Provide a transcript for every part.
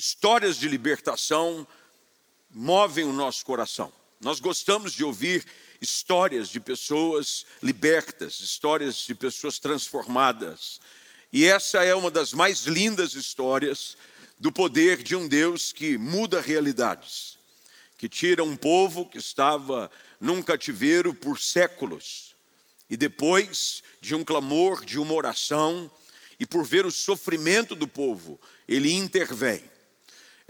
histórias de libertação movem o nosso coração. Nós gostamos de ouvir histórias de pessoas libertas, histórias de pessoas transformadas. E essa é uma das mais lindas histórias do poder de um Deus que muda realidades, que tira um povo que estava num cativeiro por séculos, e depois de um clamor, de uma oração, e por ver o sofrimento do povo, ele intervém.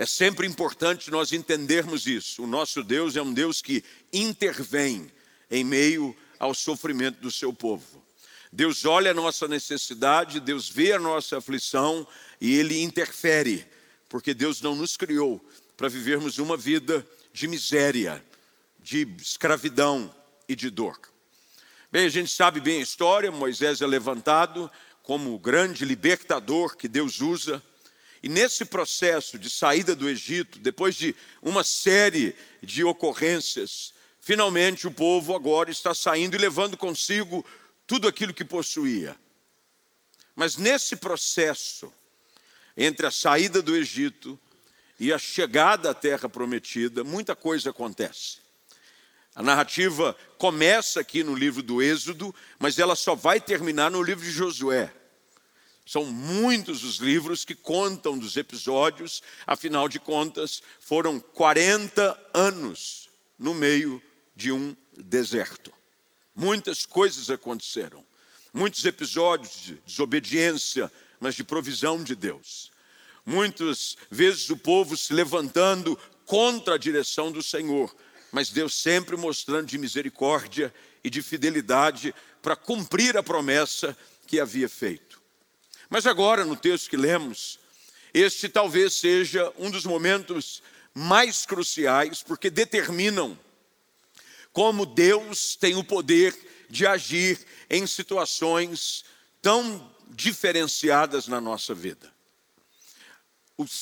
É sempre importante nós entendermos isso. O nosso Deus é um Deus que intervém em meio ao sofrimento do seu povo. Deus olha a nossa necessidade, Deus vê a nossa aflição e ele interfere, porque Deus não nos criou para vivermos uma vida de miséria, de escravidão e de dor. Bem, a gente sabe bem a história, Moisés é levantado como o grande libertador que Deus usa. E nesse processo de saída do Egito, depois de uma série de ocorrências, finalmente o povo agora está saindo e levando consigo tudo aquilo que possuía. Mas nesse processo, entre a saída do Egito e a chegada à terra prometida, muita coisa acontece. A narrativa começa aqui no livro do Êxodo, mas ela só vai terminar no livro de Josué. São muitos os livros que contam dos episódios, afinal de contas, foram 40 anos no meio de um deserto. Muitas coisas aconteceram, muitos episódios de desobediência, mas de provisão de Deus. Muitas vezes o povo se levantando contra a direção do Senhor, mas Deus sempre mostrando de misericórdia e de fidelidade para cumprir a promessa que havia feito. Mas agora, no texto que lemos, este talvez seja um dos momentos mais cruciais, porque determinam como Deus tem o poder de agir em situações tão diferenciadas na nossa vida.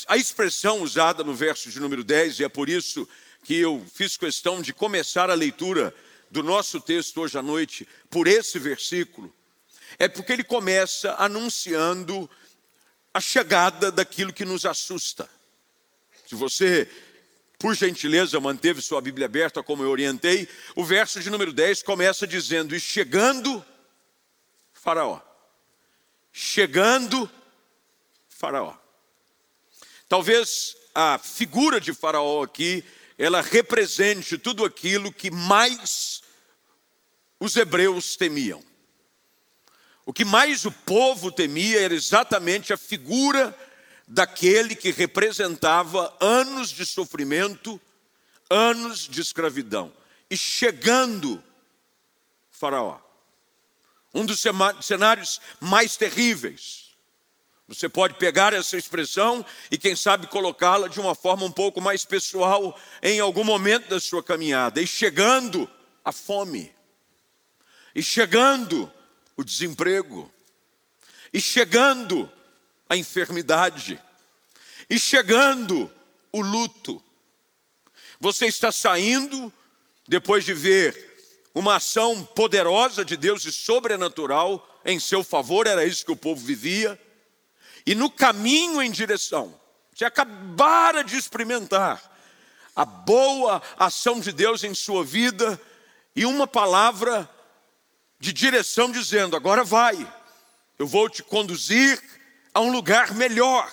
A expressão usada no verso de número 10, e é por isso que eu fiz questão de começar a leitura do nosso texto hoje à noite por esse versículo, é porque ele começa anunciando a chegada daquilo que nos assusta. Se você por gentileza, manteve sua Bíblia aberta, como eu orientei. O verso de número 10 começa dizendo: E chegando Faraó. Chegando Faraó. Talvez a figura de Faraó aqui, ela represente tudo aquilo que mais os hebreus temiam. O que mais o povo temia era exatamente a figura daquele que representava anos de sofrimento, anos de escravidão. E chegando Faraó, um dos cenários mais terríveis. Você pode pegar essa expressão e, quem sabe, colocá-la de uma forma um pouco mais pessoal em algum momento da sua caminhada. E chegando a fome, e chegando o desemprego, e chegando a enfermidade e chegando o luto. Você está saindo depois de ver uma ação poderosa de Deus e sobrenatural em seu favor, era isso que o povo vivia, e no caminho em direção, você acabara de experimentar a boa ação de Deus em sua vida e uma palavra de direção dizendo: agora vai, eu vou te conduzir a um lugar melhor.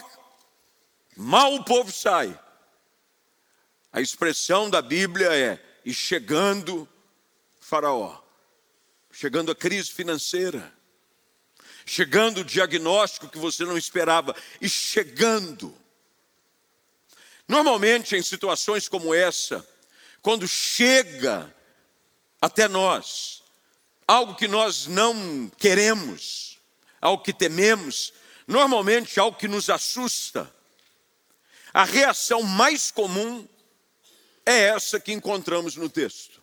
Mal o povo sai. A expressão da Bíblia é: e chegando Faraó, chegando a crise financeira, chegando o diagnóstico que você não esperava, e chegando. Normalmente, em situações como essa, quando chega até nós algo que nós não queremos, algo que tememos, Normalmente, algo que nos assusta, a reação mais comum é essa que encontramos no texto.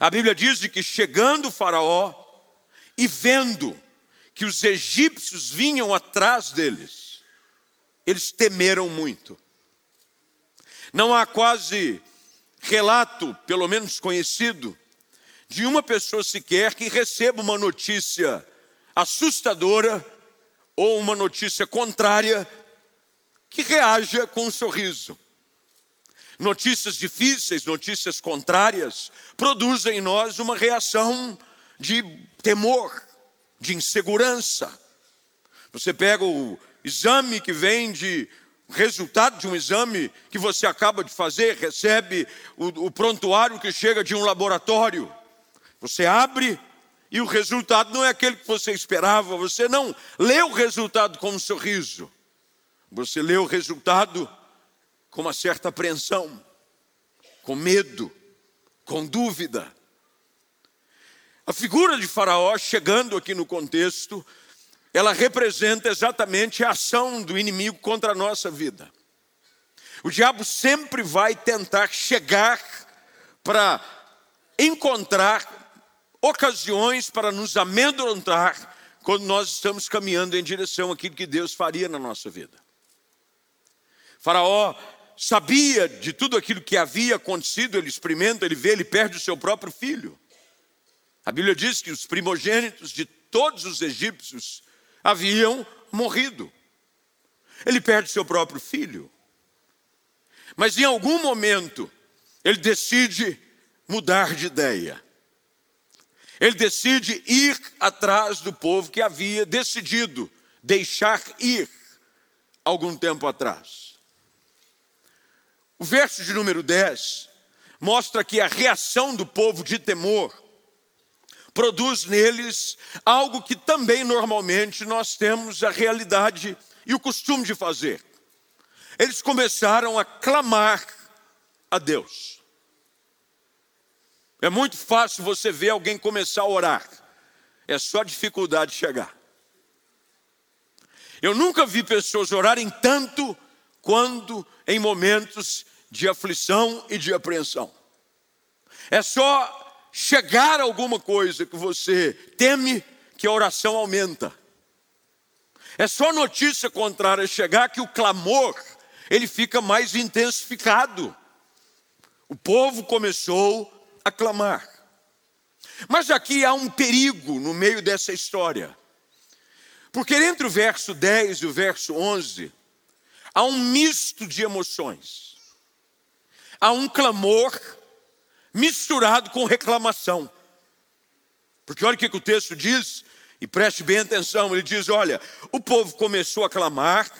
A Bíblia diz que chegando o Faraó e vendo que os egípcios vinham atrás deles, eles temeram muito. Não há quase relato, pelo menos conhecido, de uma pessoa sequer que receba uma notícia assustadora ou uma notícia contrária que reaja com um sorriso. Notícias difíceis, notícias contrárias, produzem em nós uma reação de temor, de insegurança. Você pega o exame que vem de resultado de um exame que você acaba de fazer, recebe o, o prontuário que chega de um laboratório. Você abre e o resultado não é aquele que você esperava, você não lê o resultado com um sorriso, você lê o resultado com uma certa apreensão, com medo, com dúvida. A figura de Faraó, chegando aqui no contexto, ela representa exatamente a ação do inimigo contra a nossa vida. O diabo sempre vai tentar chegar para encontrar ocasiões para nos amedrontar quando nós estamos caminhando em direção àquilo que Deus faria na nossa vida. Faraó sabia de tudo aquilo que havia acontecido, ele experimenta, ele vê, ele perde o seu próprio filho. A Bíblia diz que os primogênitos de todos os egípcios haviam morrido. Ele perde seu próprio filho. Mas em algum momento, ele decide mudar de ideia. Ele decide ir atrás do povo que havia decidido deixar ir algum tempo atrás. O verso de número 10 mostra que a reação do povo de temor produz neles algo que também normalmente nós temos a realidade e o costume de fazer. Eles começaram a clamar a Deus. É muito fácil você ver alguém começar a orar, é só dificuldade de chegar. Eu nunca vi pessoas orarem tanto quando em momentos de aflição e de apreensão. É só chegar a alguma coisa que você teme que a oração aumenta. É só notícia contrária chegar que o clamor ele fica mais intensificado. O povo começou a clamar. Mas aqui há um perigo no meio dessa história. Porque entre o verso 10 e o verso 11, há um misto de emoções. Há um clamor misturado com reclamação. Porque olha o que o texto diz, e preste bem atenção: ele diz: olha, o povo começou a clamar,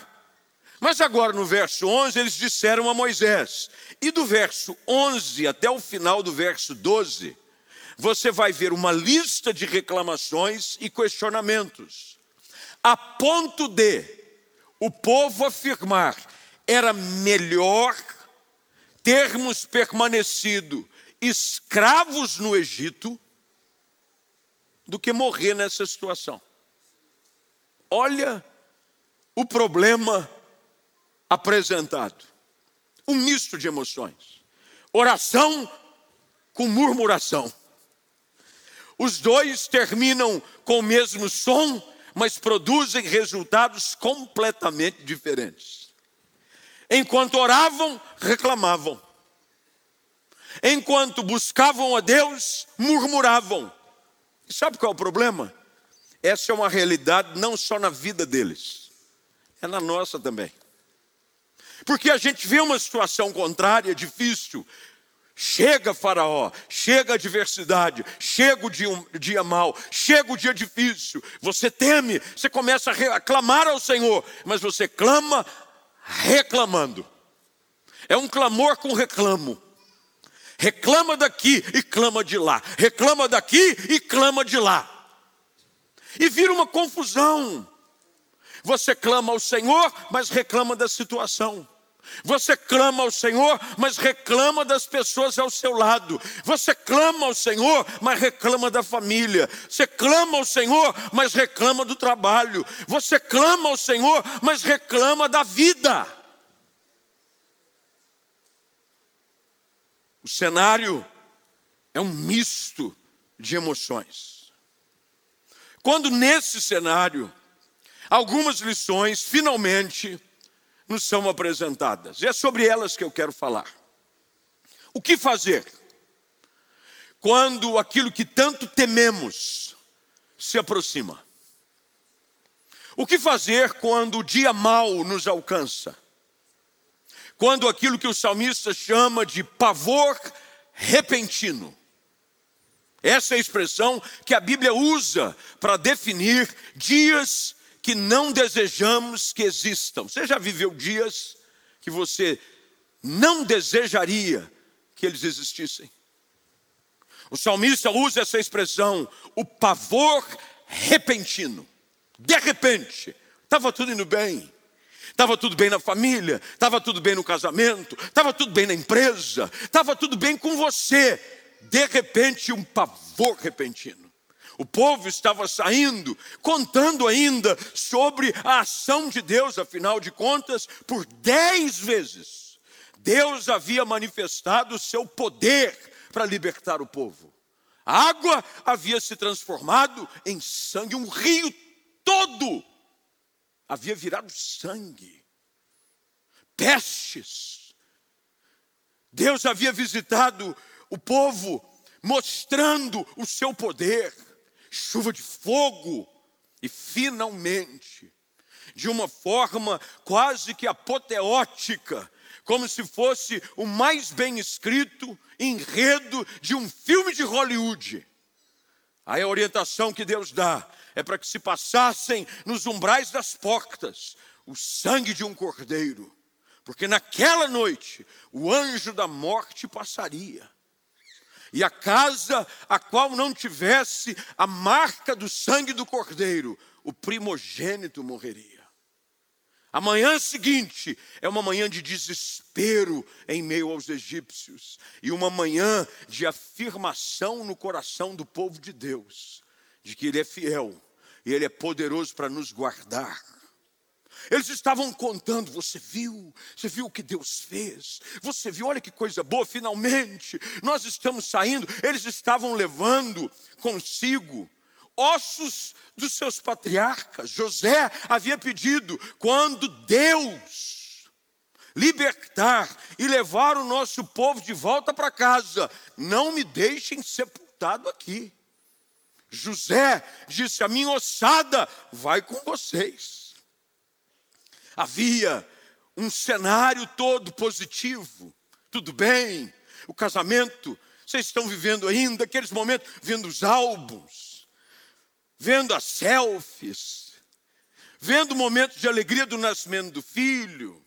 mas agora no verso 11 eles disseram a Moisés, e do verso 11 até o final do verso 12, você vai ver uma lista de reclamações e questionamentos, a ponto de o povo afirmar: era melhor termos permanecido escravos no Egito do que morrer nessa situação. Olha o problema apresentado. Um misto de emoções. Oração com murmuração. Os dois terminam com o mesmo som, mas produzem resultados completamente diferentes. Enquanto oravam, reclamavam. Enquanto buscavam a Deus, murmuravam. E sabe qual é o problema? Essa é uma realidade não só na vida deles, é na nossa também. Porque a gente vê uma situação contrária, difícil. Chega Faraó, chega a adversidade, chega o dia, dia mau, chega o dia difícil. Você teme, você começa a clamar ao Senhor, mas você clama reclamando. É um clamor com reclamo. Reclama daqui e clama de lá. Reclama daqui e clama de lá. E vira uma confusão. Você clama ao Senhor, mas reclama da situação. Você clama ao Senhor, mas reclama das pessoas ao seu lado. Você clama ao Senhor, mas reclama da família. Você clama ao Senhor, mas reclama do trabalho. Você clama ao Senhor, mas reclama da vida. O cenário é um misto de emoções. Quando nesse cenário, algumas lições finalmente nos são apresentadas. E é sobre elas que eu quero falar. O que fazer quando aquilo que tanto tememos se aproxima? O que fazer quando o dia mau nos alcança? quando aquilo que o salmista chama de pavor repentino. Essa é a expressão que a Bíblia usa para definir dias que não desejamos que existam. Você já viveu dias que você não desejaria que eles existissem? O salmista usa essa expressão, o pavor repentino. De repente, estava tudo indo bem. Estava tudo bem na família, estava tudo bem no casamento, estava tudo bem na empresa, estava tudo bem com você. De repente, um pavor repentino. O povo estava saindo, contando ainda sobre a ação de Deus, afinal de contas, por dez vezes, Deus havia manifestado o seu poder para libertar o povo. A água havia se transformado em sangue, um rio todo havia virado sangue, pestes. Deus havia visitado o povo, mostrando o seu poder, chuva de fogo, e finalmente, de uma forma quase que apoteótica, como se fosse o mais bem escrito enredo de um filme de Hollywood. Aí a orientação que Deus dá é para que se passassem nos umbrais das portas o sangue de um cordeiro, porque naquela noite o anjo da morte passaria. E a casa a qual não tivesse a marca do sangue do cordeiro, o primogênito morreria. A manhã seguinte é uma manhã de desespero em meio aos egípcios e uma manhã de afirmação no coração do povo de Deus de que Ele é fiel e Ele é poderoso para nos guardar. Eles estavam contando, você viu, você viu o que Deus fez, você viu, olha que coisa boa, finalmente, nós estamos saindo. Eles estavam levando consigo ossos dos seus patriarcas. José havia pedido, quando Deus libertar e levar o nosso povo de volta para casa, não me deixem sepultado aqui. José disse: A minha ossada vai com vocês. Havia um cenário todo positivo, tudo bem, o casamento, vocês estão vivendo ainda aqueles momentos, vendo os álbuns, vendo as selfies, vendo momentos de alegria do nascimento do filho,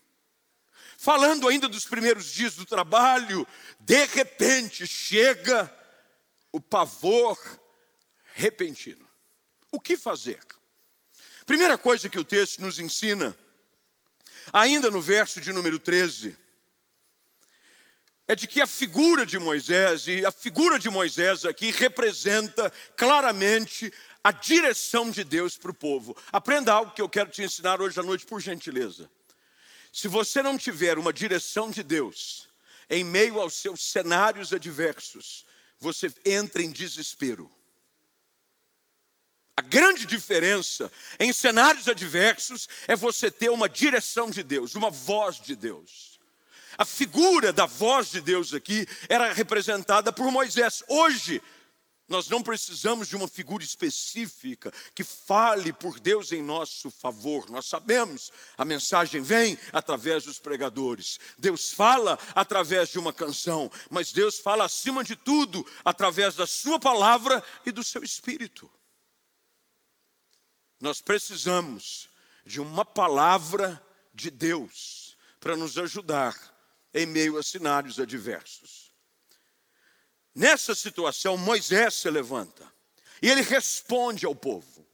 falando ainda dos primeiros dias do trabalho, de repente chega o pavor repentino. O que fazer? Primeira coisa que o texto nos ensina, ainda no verso de número 13, é de que a figura de Moisés, e a figura de Moisés aqui representa claramente a direção de Deus para o povo. Aprenda algo que eu quero te ensinar hoje à noite, por gentileza. Se você não tiver uma direção de Deus em meio aos seus cenários adversos, você entra em desespero. A grande diferença em cenários adversos é você ter uma direção de Deus, uma voz de Deus. A figura da voz de Deus aqui era representada por Moisés. Hoje, nós não precisamos de uma figura específica que fale por Deus em nosso favor. Nós sabemos, a mensagem vem através dos pregadores. Deus fala através de uma canção, mas Deus fala acima de tudo através da Sua palavra e do seu espírito. Nós precisamos de uma palavra de Deus para nos ajudar em meio a cenários adversos. Nessa situação, Moisés se levanta e ele responde ao povo.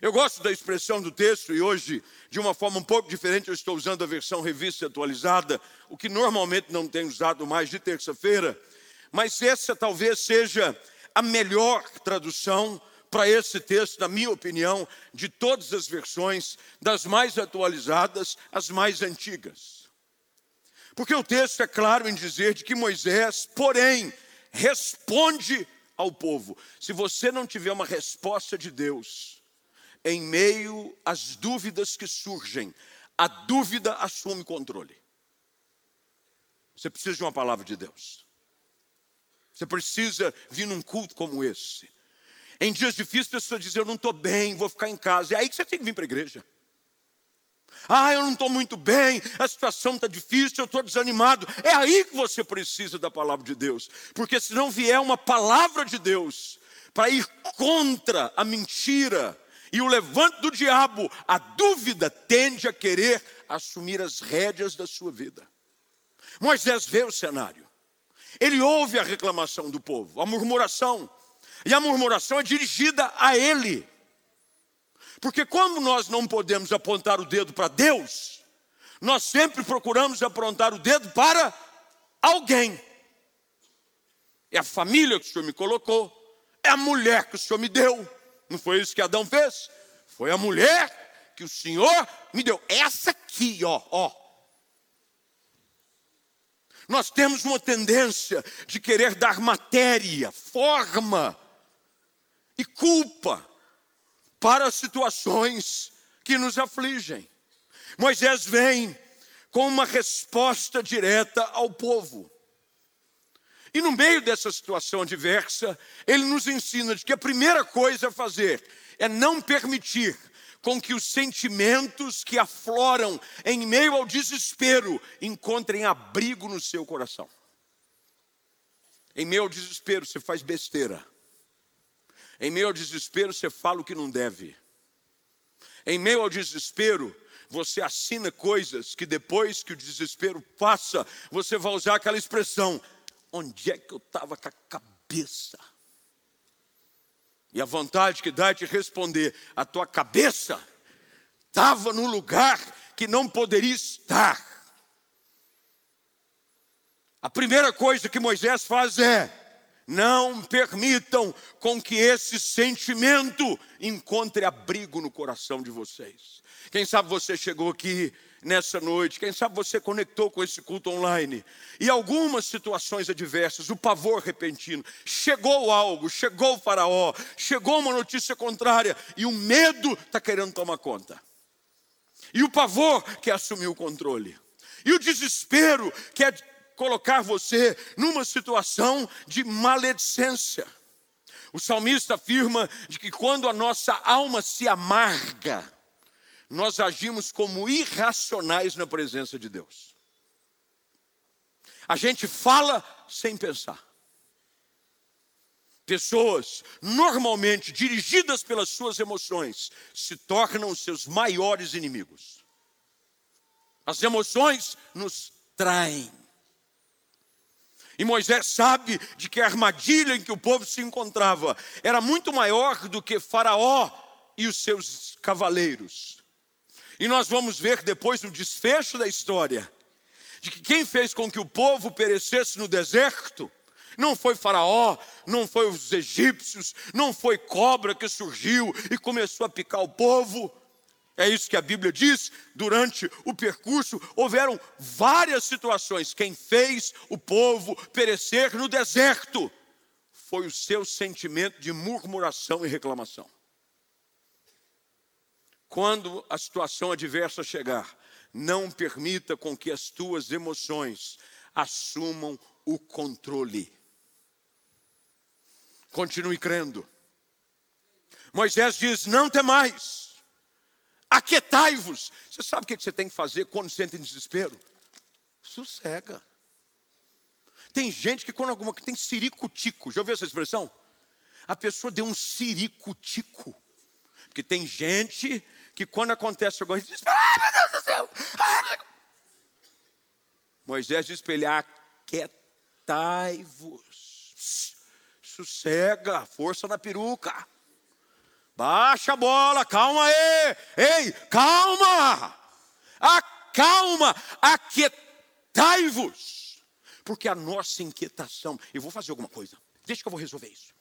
Eu gosto da expressão do texto e hoje, de uma forma um pouco diferente, eu estou usando a versão revista atualizada, o que normalmente não tenho usado mais de terça-feira, mas essa talvez seja a melhor tradução para esse texto, na minha opinião, de todas as versões, das mais atualizadas às mais antigas. Porque o texto é claro em dizer de que Moisés, porém, responde ao povo. Se você não tiver uma resposta de Deus, em meio às dúvidas que surgem, a dúvida assume controle. Você precisa de uma palavra de Deus. Você precisa vir num culto como esse em dias difíceis, pessoas dizem: Eu não estou bem, vou ficar em casa. É aí que você tem que vir para a igreja. Ah, eu não estou muito bem, a situação está difícil, eu estou desanimado. É aí que você precisa da palavra de Deus, porque se não vier uma palavra de Deus para ir contra a mentira e o levante do diabo, a dúvida tende a querer assumir as rédeas da sua vida. Moisés vê o cenário, ele ouve a reclamação do povo, a murmuração, e a murmuração é dirigida a ele. Porque como nós não podemos apontar o dedo para Deus, nós sempre procuramos apontar o dedo para alguém. É a família que o Senhor me colocou, é a mulher que o Senhor me deu. Não foi isso que Adão fez? Foi a mulher que o Senhor me deu. Essa aqui, ó, ó. Nós temos uma tendência de querer dar matéria, forma e culpa para situações que nos afligem. Moisés vem com uma resposta direta ao povo. E no meio dessa situação adversa, ele nos ensina de que a primeira coisa a fazer é não permitir com que os sentimentos que afloram em meio ao desespero encontrem abrigo no seu coração. Em meio ao desespero, você faz besteira. Em meio ao desespero, você fala o que não deve. Em meio ao desespero, você assina coisas que depois que o desespero passa, você vai usar aquela expressão: onde é que eu estava com a cabeça? E a vontade que dá é te responder: a tua cabeça estava no lugar que não poderia estar. A primeira coisa que Moisés faz é não permitam com que esse sentimento encontre abrigo no coração de vocês. Quem sabe você chegou aqui nessa noite, quem sabe você conectou com esse culto online, e algumas situações adversas, o pavor repentino, chegou algo, chegou o faraó, chegou uma notícia contrária, e o medo está querendo tomar conta. E o pavor quer assumir o controle. E o desespero quer colocar você numa situação de maledicência. O salmista afirma de que quando a nossa alma se amarga, nós agimos como irracionais na presença de Deus. A gente fala sem pensar. Pessoas normalmente dirigidas pelas suas emoções se tornam seus maiores inimigos. As emoções nos traem. E Moisés sabe de que a armadilha em que o povo se encontrava era muito maior do que Faraó e os seus cavaleiros. E nós vamos ver depois no desfecho da história de que quem fez com que o povo perecesse no deserto não foi Faraó, não foi os egípcios, não foi cobra que surgiu e começou a picar o povo é isso que a Bíblia diz. Durante o percurso, houveram várias situações. Quem fez o povo perecer no deserto foi o seu sentimento de murmuração e reclamação. Quando a situação adversa chegar, não permita com que as tuas emoções assumam o controle. Continue crendo. Moisés diz: Não tem mais aquietai-vos. Você sabe o que você tem que fazer quando sente desespero? Sossega. Tem gente que quando alguma que tem siricutico, já ouviu essa expressão? A pessoa deu um siricutico. Porque tem gente que quando acontece alguma coisa, diz, ah, meu Deus do céu! Ah, Moisés diz para ele, aquietai-vos. Sossega, força na peruca. Baixa a bola, calma aí. Ei, calma. Acalma, aquietai-vos. Porque a nossa inquietação, eu vou fazer alguma coisa. Deixa que eu vou resolver isso.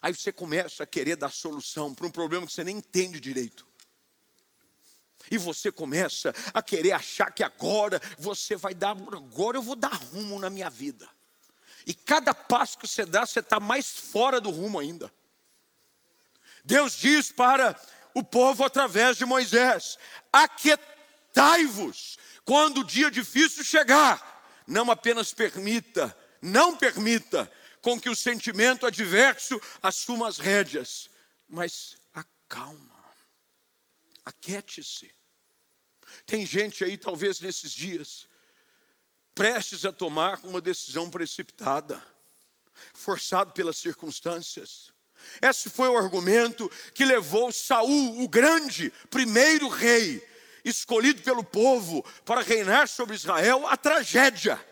Aí você começa a querer dar solução para um problema que você nem entende direito. E você começa a querer achar que agora você vai dar, agora eu vou dar rumo na minha vida. E cada passo que você dá, você está mais fora do rumo ainda. Deus diz para o povo através de Moisés: aquietai-vos quando o dia difícil chegar. Não apenas permita, não permita com que o sentimento adverso assuma as rédeas, mas acalma, aquiete-se. Tem gente aí, talvez nesses dias, prestes a tomar uma decisão precipitada, forçado pelas circunstâncias. Esse foi o argumento que levou Saul, o grande primeiro rei, escolhido pelo povo para reinar sobre Israel, à tragédia.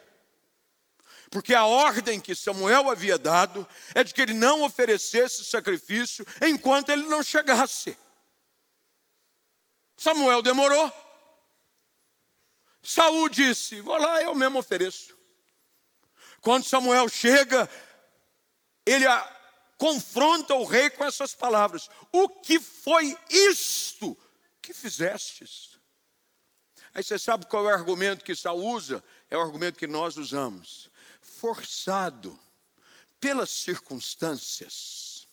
Porque a ordem que Samuel havia dado é de que ele não oferecesse sacrifício enquanto ele não chegasse. Samuel demorou. Saul disse: Vou lá, eu mesmo ofereço. Quando Samuel chega, ele confronta o rei com essas palavras: O que foi isto que fizestes? Aí você sabe qual é o argumento que Saul usa? É o argumento que nós usamos. Forçado pelas circunstâncias,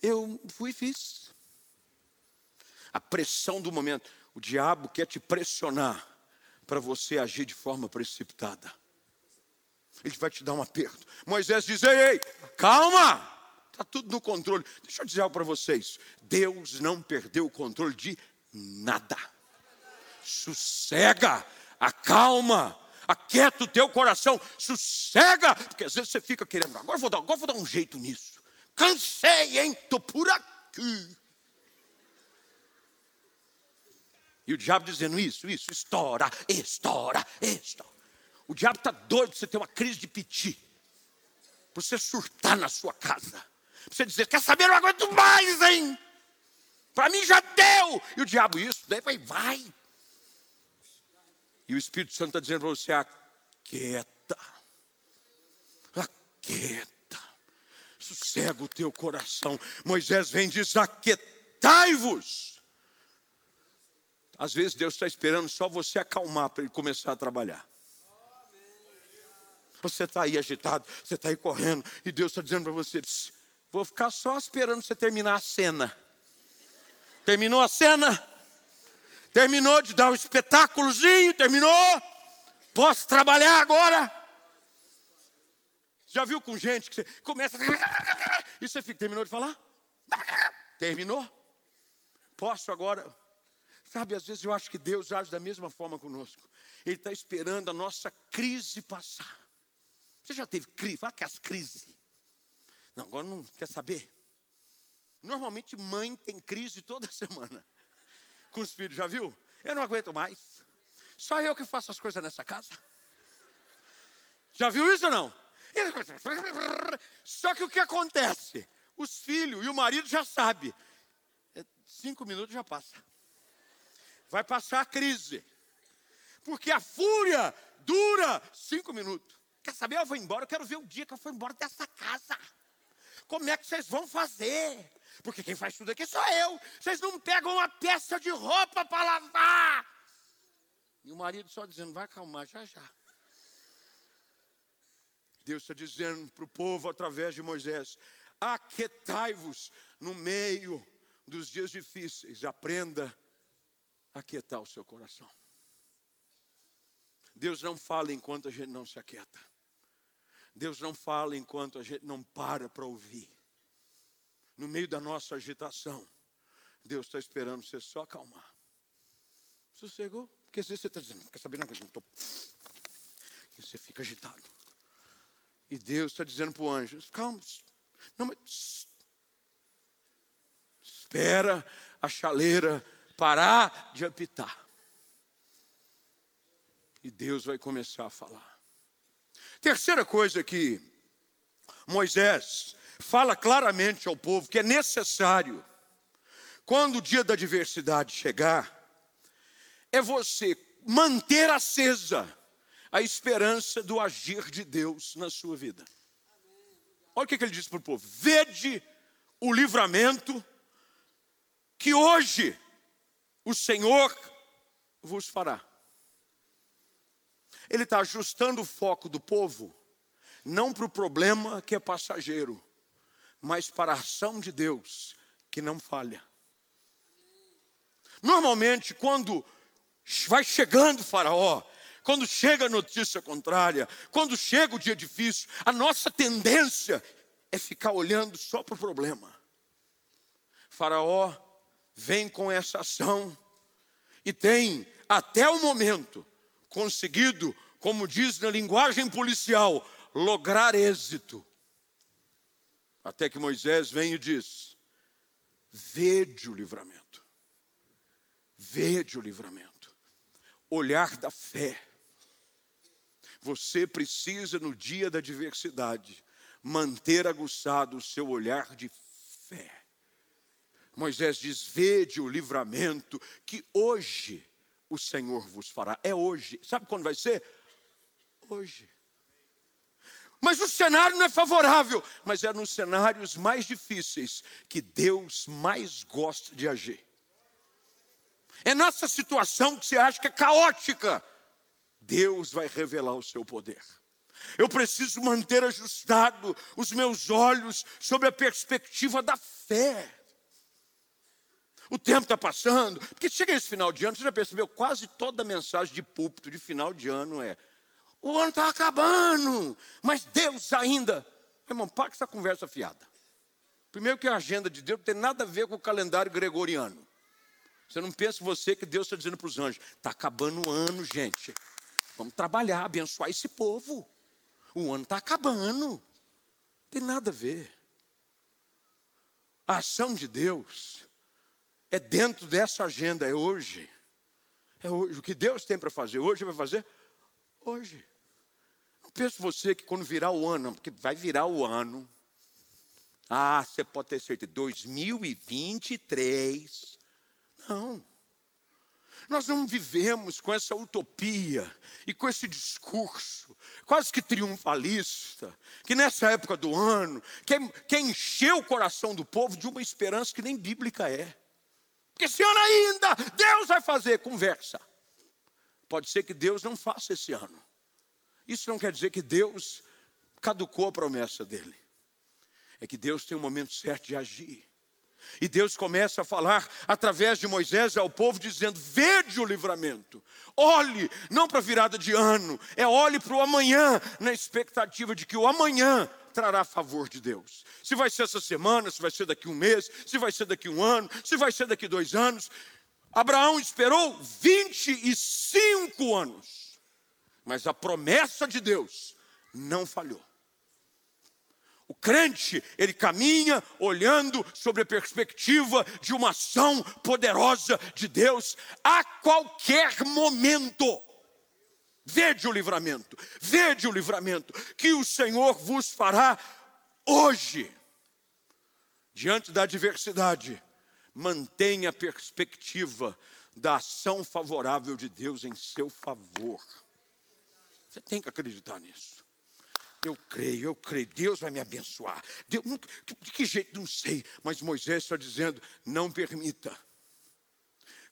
eu fui e fiz. A pressão do momento. O diabo quer te pressionar para você agir de forma precipitada. Ele vai te dar um aperto. Moisés diz: Ei, ei, calma, está tudo no controle. Deixa eu dizer algo para vocês: Deus não perdeu o controle de nada. Sossega, acalma, aquieta o teu coração, sossega, porque às vezes você fica querendo, agora vou dar, agora vou dar um jeito nisso. Cansei, hein? Estou por aqui. E o diabo dizendo isso, isso, estoura, estoura, estoura. O diabo está doido para você ter uma crise de piti. Para você surtar na sua casa. Para você dizer, quer saber, não aguento mais, hein? Para mim já deu. E o diabo, isso, daí vai, vai. E o Espírito Santo está dizendo para você, aquieta. Aquieta. Sossega o teu coração. Moisés vem e diz, aquietai-vos às vezes Deus está esperando só você acalmar para ele começar a trabalhar. Você está aí agitado, você está aí correndo, e Deus está dizendo para você: vou ficar só esperando você terminar a cena. Terminou a cena? Terminou de dar um espetáculozinho? Terminou? Posso trabalhar agora? Já viu com gente que você começa. E você fica, terminou de falar? Terminou? Posso agora? Sabe, às vezes eu acho que Deus age da mesma forma conosco. Ele está esperando a nossa crise passar. Você já teve crise? Fala que as crises. Não, agora não quer saber. Normalmente mãe tem crise toda semana. Com os filhos, já viu? Eu não aguento mais. Só eu que faço as coisas nessa casa. Já viu isso ou não? Só que o que acontece? Os filhos e o marido já sabem. É, cinco minutos já passa vai passar a crise. Porque a fúria dura cinco minutos. Quer saber? Eu vou embora, eu quero ver o dia que eu for embora dessa casa. Como é que vocês vão fazer? Porque quem faz tudo aqui sou eu. Vocês não pegam uma peça de roupa para lavar. E o marido só dizendo, vai acalmar já já. Deus está dizendo para o povo através de Moisés: aquietai-vos no meio dos dias difíceis, aprenda aquietar o seu coração. Deus não fala enquanto a gente não se aquieta. Deus não fala enquanto a gente não para para ouvir. No meio da nossa agitação, Deus está esperando você só acalmar. Sossegou? Porque às vezes você está dizendo, quer saber, não, eu não estou. E você fica agitado. E Deus está dizendo para o anjo, calma, não, mas espera a chaleira parar de apitar. E Deus vai começar a falar. Terceira coisa que Moisés fala claramente ao povo que é necessário, quando o dia da adversidade chegar, é você manter acesa a esperança do agir de Deus na sua vida. Olha o que ele diz para o povo: vede o livramento que hoje o Senhor vos fará. Ele está ajustando o foco do povo, não para o problema que é passageiro, mas para a ação de Deus que não falha. Normalmente, quando vai chegando o Faraó, quando chega a notícia contrária, quando chega o dia difícil, a nossa tendência é ficar olhando só para o problema. Faraó vem com essa ação e tem até o momento, conseguido, como diz na linguagem policial, lograr êxito. Até que Moisés vem e diz: Vede o livramento. Vede o livramento. Olhar da fé. Você precisa, no dia da adversidade, manter aguçado o seu olhar de fé. Moisés diz: Vede o livramento que hoje o Senhor vos fará. É hoje. Sabe quando vai ser? Hoje. Mas o cenário não é favorável, mas é nos cenários mais difíceis que Deus mais gosta de agir. É nessa situação que você acha que é caótica, Deus vai revelar o seu poder. Eu preciso manter ajustado os meus olhos sobre a perspectiva da fé. O tempo está passando, porque chega esse final de ano, você já percebeu, quase toda mensagem de púlpito de final de ano é o ano está acabando, mas Deus ainda. Irmão, para com essa conversa fiada. Primeiro que a agenda de Deus não tem nada a ver com o calendário gregoriano. Você não pensa você que Deus está dizendo para os anjos, está acabando o ano, gente. Vamos trabalhar, abençoar esse povo. O ano está acabando. Não tem nada a ver. A ação de Deus é dentro dessa agenda, é hoje. É hoje. O que Deus tem para fazer hoje, vai fazer hoje. Pensa você que quando virar o ano, porque vai virar o ano, ah, você pode ter certeza, 2023. Não. Nós não vivemos com essa utopia e com esse discurso quase que triunfalista, que nessa época do ano quer, quer o coração do povo de uma esperança que nem bíblica é. Porque esse ano ainda, Deus vai fazer, conversa. Pode ser que Deus não faça esse ano. Isso não quer dizer que Deus caducou a promessa dele. É que Deus tem um momento certo de agir. E Deus começa a falar através de Moisés ao povo, dizendo: Vede o livramento, olhe, não para a virada de ano, é olhe para o amanhã, na expectativa de que o amanhã trará favor de Deus. Se vai ser essa semana, se vai ser daqui um mês, se vai ser daqui um ano, se vai ser daqui dois anos. Abraão esperou 25 anos mas a promessa de Deus não falhou. O crente, ele caminha olhando sobre a perspectiva de uma ação poderosa de Deus a qualquer momento. Vede o livramento, vede o livramento que o Senhor vos fará hoje. Diante da adversidade, mantenha a perspectiva da ação favorável de Deus em seu favor. Você tem que acreditar nisso. Eu creio, eu creio, Deus vai me abençoar. Deus, de que jeito, não sei, mas Moisés está dizendo: não permita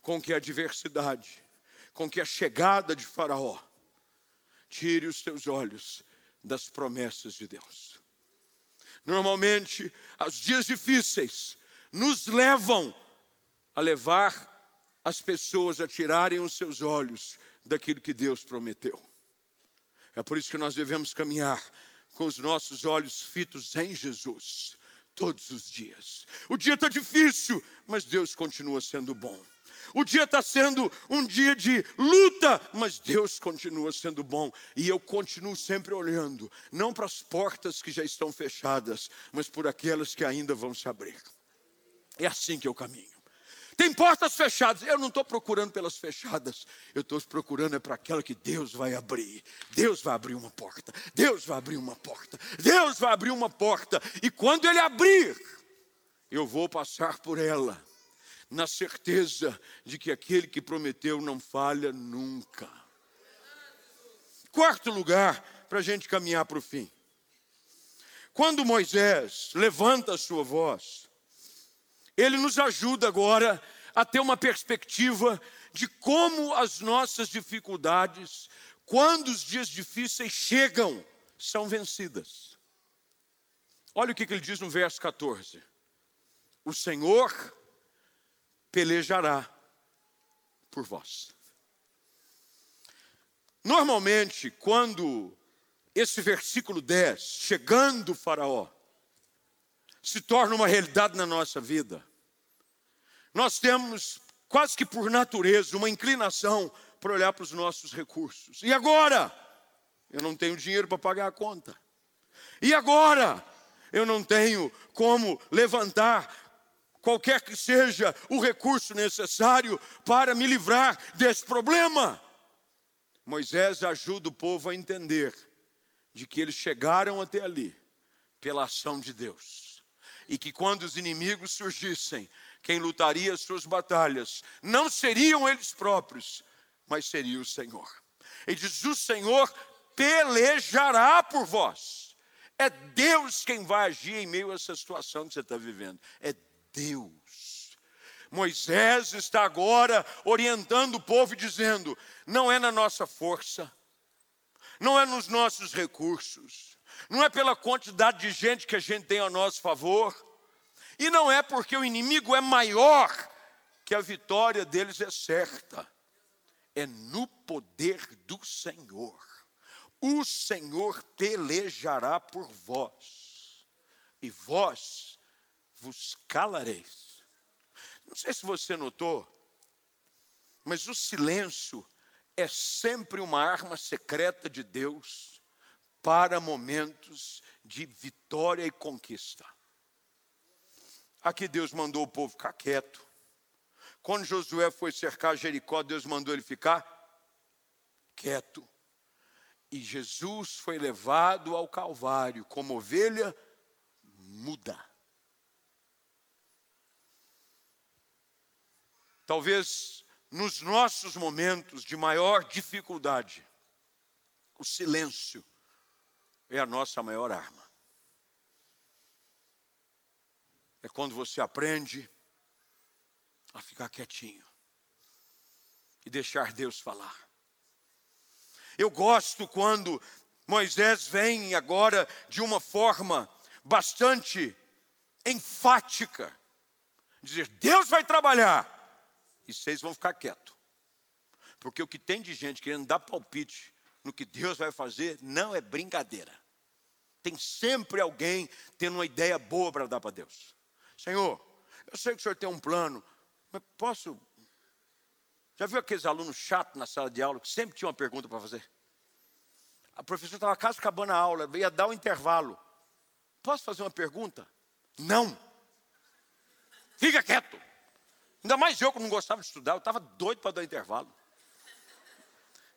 com que a adversidade, com que a chegada de Faraó, tire os teus olhos das promessas de Deus. Normalmente, os dias difíceis nos levam a levar as pessoas a tirarem os seus olhos daquilo que Deus prometeu. É por isso que nós devemos caminhar com os nossos olhos fitos em Jesus todos os dias. O dia está difícil, mas Deus continua sendo bom. O dia está sendo um dia de luta, mas Deus continua sendo bom. E eu continuo sempre olhando, não para as portas que já estão fechadas, mas por aquelas que ainda vão se abrir. É assim que eu caminho. Tem portas fechadas. Eu não estou procurando pelas fechadas. Eu estou procurando é para aquela que Deus vai abrir. Deus vai abrir uma porta. Deus vai abrir uma porta. Deus vai abrir uma porta. E quando Ele abrir, eu vou passar por ela, na certeza de que aquele que prometeu não falha nunca. Quarto lugar, para a gente caminhar para o fim. Quando Moisés levanta a sua voz, ele nos ajuda agora a ter uma perspectiva de como as nossas dificuldades, quando os dias difíceis chegam, são vencidas. Olha o que ele diz no verso 14: O Senhor pelejará por vós. Normalmente, quando esse versículo 10, chegando o Faraó, se torna uma realidade na nossa vida. Nós temos quase que por natureza, uma inclinação para olhar para os nossos recursos. E agora? Eu não tenho dinheiro para pagar a conta. E agora? Eu não tenho como levantar qualquer que seja o recurso necessário para me livrar desse problema. Moisés ajuda o povo a entender de que eles chegaram até ali pela ação de Deus. E que quando os inimigos surgissem, quem lutaria as suas batalhas não seriam eles próprios, mas seria o Senhor. E diz: O Senhor pelejará por vós. É Deus quem vai agir em meio a essa situação que você está vivendo. É Deus. Moisés está agora orientando o povo dizendo: não é na nossa força, não é nos nossos recursos, não é pela quantidade de gente que a gente tem a nosso favor, e não é porque o inimigo é maior que a vitória deles é certa, é no poder do Senhor. O Senhor pelejará por vós, e vós vos calareis. Não sei se você notou, mas o silêncio é sempre uma arma secreta de Deus para momentos de vitória e conquista. Aqui Deus mandou o povo ficar quieto. Quando Josué foi cercar Jericó, Deus mandou ele ficar quieto. E Jesus foi levado ao Calvário como ovelha muda. Talvez nos nossos momentos de maior dificuldade, o silêncio é a nossa maior arma. É quando você aprende a ficar quietinho e deixar Deus falar. Eu gosto quando Moisés vem agora de uma forma bastante enfática, dizer: Deus vai trabalhar e vocês vão ficar quietos. Porque o que tem de gente querendo dar palpite no que Deus vai fazer não é brincadeira. Tem sempre alguém tendo uma ideia boa para dar para Deus. Senhor, eu sei que o senhor tem um plano, mas posso. Já viu aqueles alunos chatos na sala de aula que sempre tinha uma pergunta para fazer? A professora estava quase acabando a aula, ia dar um intervalo. Posso fazer uma pergunta? Não. Fica quieto. Ainda mais eu que não gostava de estudar, eu estava doido para dar intervalo.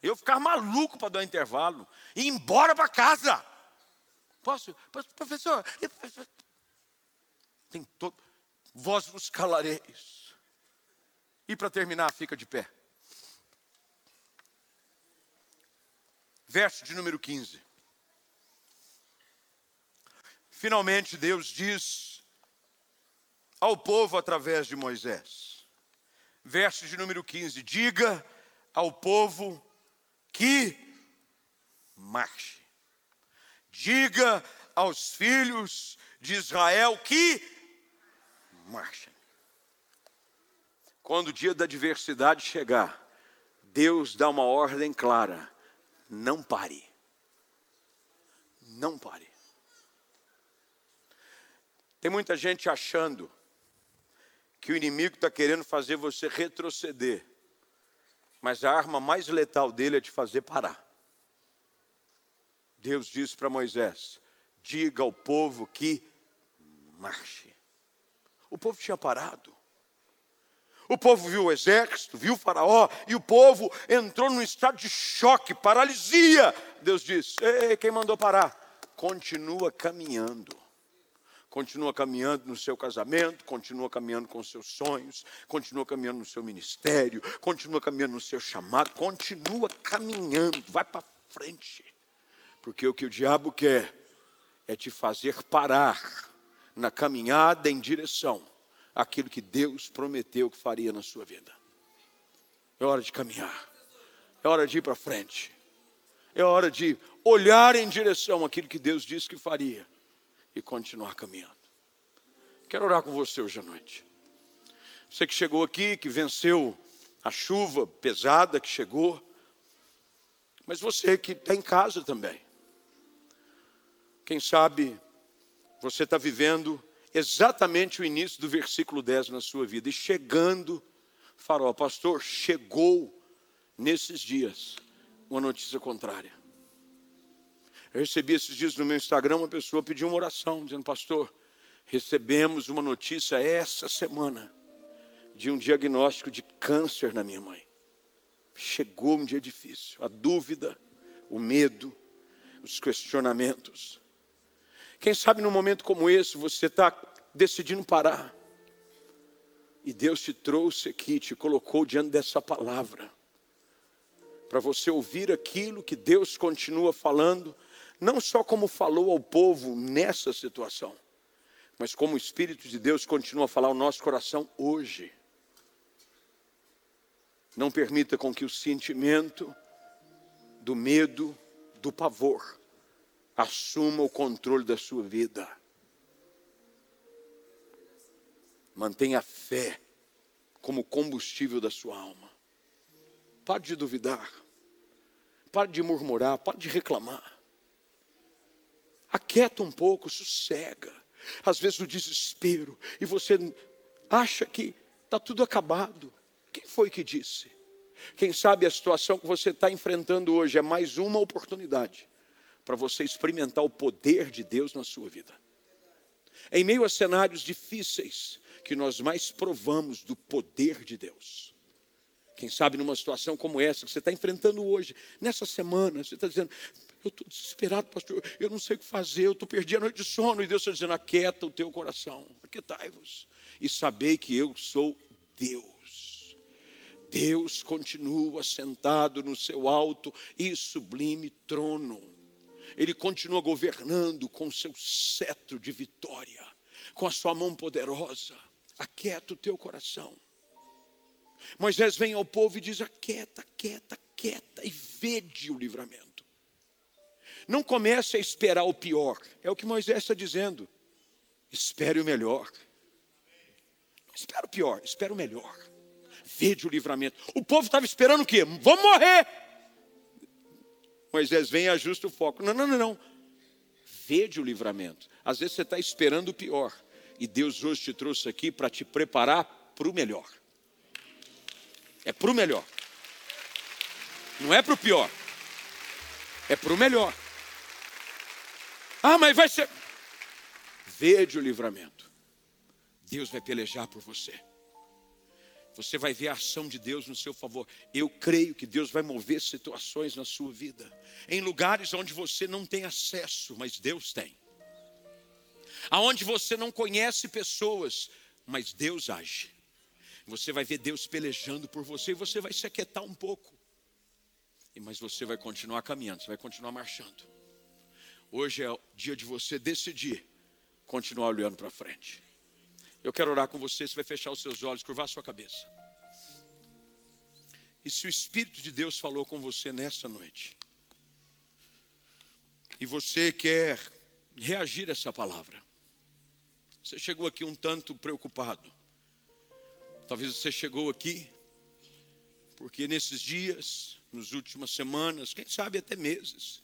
Eu ficava maluco para dar intervalo e ir embora para casa. Posso? Professor, tem todo. Vós vos calareis. E para terminar, fica de pé. Verso de número 15. Finalmente Deus diz ao povo através de Moisés: verso de número 15: Diga ao povo que marche. Diga aos filhos de Israel que marchem. Quando o dia da adversidade chegar, Deus dá uma ordem clara: não pare. Não pare. Tem muita gente achando que o inimigo está querendo fazer você retroceder. Mas a arma mais letal dele é te fazer parar. Deus disse para Moisés: diga ao povo que marche. O povo tinha parado. O povo viu o exército, viu o faraó, e o povo entrou num estado de choque, paralisia. Deus disse: Ei, quem mandou parar? Continua caminhando continua caminhando no seu casamento, continua caminhando com seus sonhos, continua caminhando no seu ministério, continua caminhando no seu chamado, continua caminhando, vai para frente. Porque o que o diabo quer é te fazer parar na caminhada em direção àquilo que Deus prometeu que faria na sua vida. É hora de caminhar. É hora de ir para frente. É hora de olhar em direção àquilo que Deus disse que faria e continuar caminhando. Quero orar com você hoje à noite. Você que chegou aqui, que venceu a chuva pesada que chegou, mas você que está em casa também. Quem sabe você está vivendo exatamente o início do versículo 10 na sua vida e chegando Farol, pastor, chegou nesses dias uma notícia contrária. Eu recebi esses dias no meu Instagram uma pessoa pediu uma oração, dizendo, pastor, recebemos uma notícia essa semana de um diagnóstico de câncer na minha mãe. Chegou um dia difícil, a dúvida, o medo, os questionamentos. Quem sabe num momento como esse você está decidindo parar. E Deus te trouxe aqui, te colocou diante dessa palavra. Para você ouvir aquilo que Deus continua falando, não só como falou ao povo nessa situação, mas como o Espírito de Deus continua a falar ao nosso coração hoje. Não permita com que o sentimento do medo, do pavor, assuma o controle da sua vida. Mantenha a fé como combustível da sua alma. Pare de duvidar. Pare de murmurar. Pare de reclamar. Aquieta um pouco, sossega. Às vezes o desespero. E você acha que está tudo acabado. Quem foi que disse? Quem sabe a situação que você está enfrentando hoje é mais uma oportunidade para você experimentar o poder de Deus na sua vida. Em meio a cenários difíceis, que nós mais provamos do poder de Deus. Quem sabe numa situação como essa que você está enfrentando hoje, nessa semana, você está dizendo, eu estou desesperado, pastor, eu não sei o que fazer, eu estou perdido a noite de sono, e Deus está dizendo, aquieta o teu coração, aquietai-vos, e sabei que eu sou Deus. Deus continua sentado no seu alto e sublime trono. Ele continua governando com seu cetro de vitória, com a sua mão poderosa. Aquieta o teu coração. Moisés vem ao povo e diz: aquieta, aquieta, aquieta, e vede o livramento. Não comece a esperar o pior, é o que Moisés está dizendo. Espere o melhor. Não espera o pior, espera o melhor. Vede o livramento. O povo estava esperando o quê? Vamos morrer. Moisés vem e ajusta o foco. Não, não, não, não. Vede o livramento. Às vezes você está esperando o pior. E Deus hoje te trouxe aqui para te preparar para o melhor. É para o melhor. Não é para o pior. É para o melhor. Ah, mas vai ser. Vede o livramento. Deus vai pelejar por você. Você vai ver a ação de Deus no seu favor. Eu creio que Deus vai mover situações na sua vida, em lugares onde você não tem acesso, mas Deus tem. Aonde você não conhece pessoas, mas Deus age. Você vai ver Deus pelejando por você e você vai se aquietar um pouco. Mas você vai continuar caminhando, você vai continuar marchando. Hoje é o dia de você decidir continuar olhando para frente. Eu quero orar com você, você vai fechar os seus olhos, curvar a sua cabeça. E se o Espírito de Deus falou com você nessa noite, e você quer reagir a essa palavra, você chegou aqui um tanto preocupado. Talvez você chegou aqui porque nesses dias, nas últimas semanas, quem sabe até meses,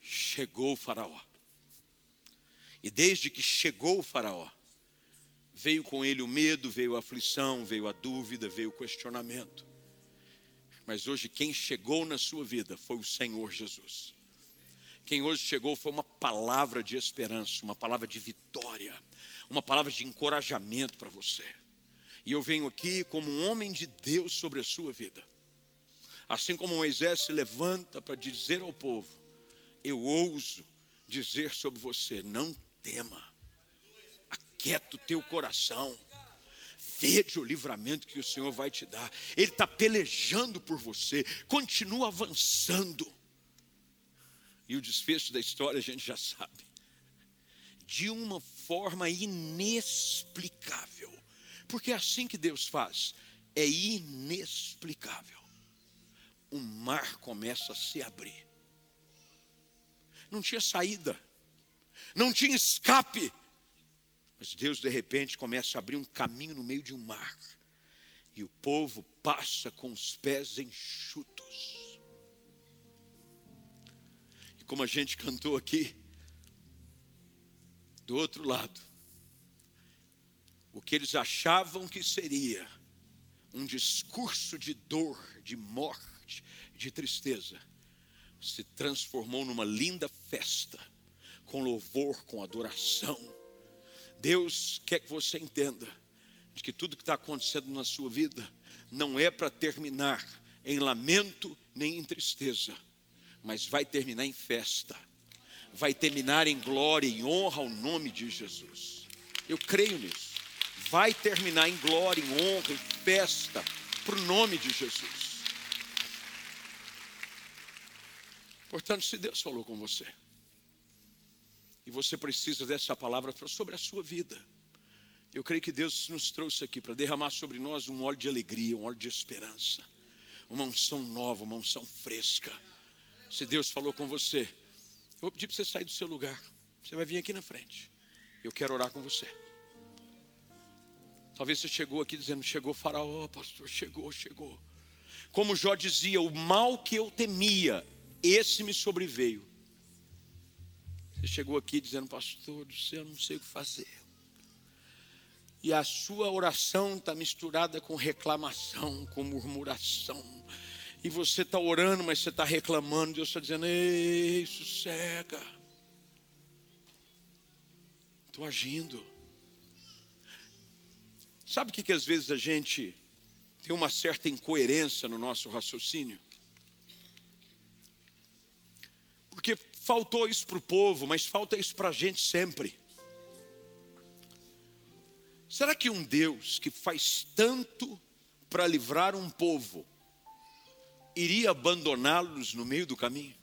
chegou o Faraó. E desde que chegou o Faraó, Veio com ele o medo, veio a aflição, veio a dúvida, veio o questionamento. Mas hoje quem chegou na sua vida foi o Senhor Jesus. Quem hoje chegou foi uma palavra de esperança, uma palavra de vitória, uma palavra de encorajamento para você. E eu venho aqui como um homem de Deus sobre a sua vida. Assim como Moisés se levanta para dizer ao povo: Eu ouso dizer sobre você, não tema aquieta o teu coração. Vede o livramento que o Senhor vai te dar. Ele está pelejando por você. Continua avançando. E o desfecho da história a gente já sabe. De uma forma inexplicável. Porque é assim que Deus faz. É inexplicável. O mar começa a se abrir. Não tinha saída. Não tinha escape mas Deus, de repente, começa a abrir um caminho no meio de um mar. E o povo passa com os pés enxutos. E como a gente cantou aqui, do outro lado, o que eles achavam que seria um discurso de dor, de morte, de tristeza, se transformou numa linda festa, com louvor, com adoração. Deus quer que você entenda de que tudo que está acontecendo na sua vida não é para terminar em lamento nem em tristeza, mas vai terminar em festa, vai terminar em glória e honra ao nome de Jesus. Eu creio nisso. Vai terminar em glória, em honra e festa para o nome de Jesus. Portanto, se Deus falou com você, e você precisa dessa palavra sobre a sua vida, eu creio que Deus nos trouxe aqui para derramar sobre nós um óleo de alegria, um óleo de esperança, uma unção nova, uma unção fresca. Se Deus falou com você, eu vou pedir para você sair do seu lugar. Você vai vir aqui na frente. Eu quero orar com você. Talvez você chegou aqui dizendo: Chegou Faraó, pastor, chegou, chegou. Como Jó dizia: O mal que eu temia, esse me sobreveio. Você chegou aqui dizendo: Pastor do céu, não sei o que fazer e a sua oração está misturada com reclamação, com murmuração. E você está orando, mas você está reclamando, Deus está dizendo: Ei, sossega. Estou agindo. Sabe o que, que às vezes a gente tem uma certa incoerência no nosso raciocínio? Porque faltou isso para o povo, mas falta isso para a gente sempre. Será que um Deus que faz tanto para livrar um povo iria abandoná-los no meio do caminho?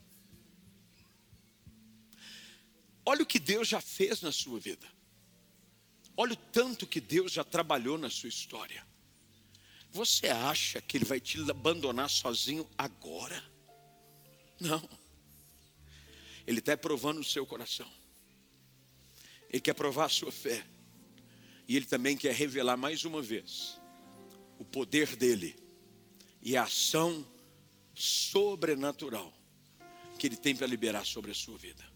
Olha o que Deus já fez na sua vida. Olha o tanto que Deus já trabalhou na sua história. Você acha que Ele vai te abandonar sozinho agora? Não. Ele está provando o seu coração. Ele quer provar a sua fé. E Ele também quer revelar mais uma vez o poder dele e a ação sobrenatural que Ele tem para liberar sobre a sua vida.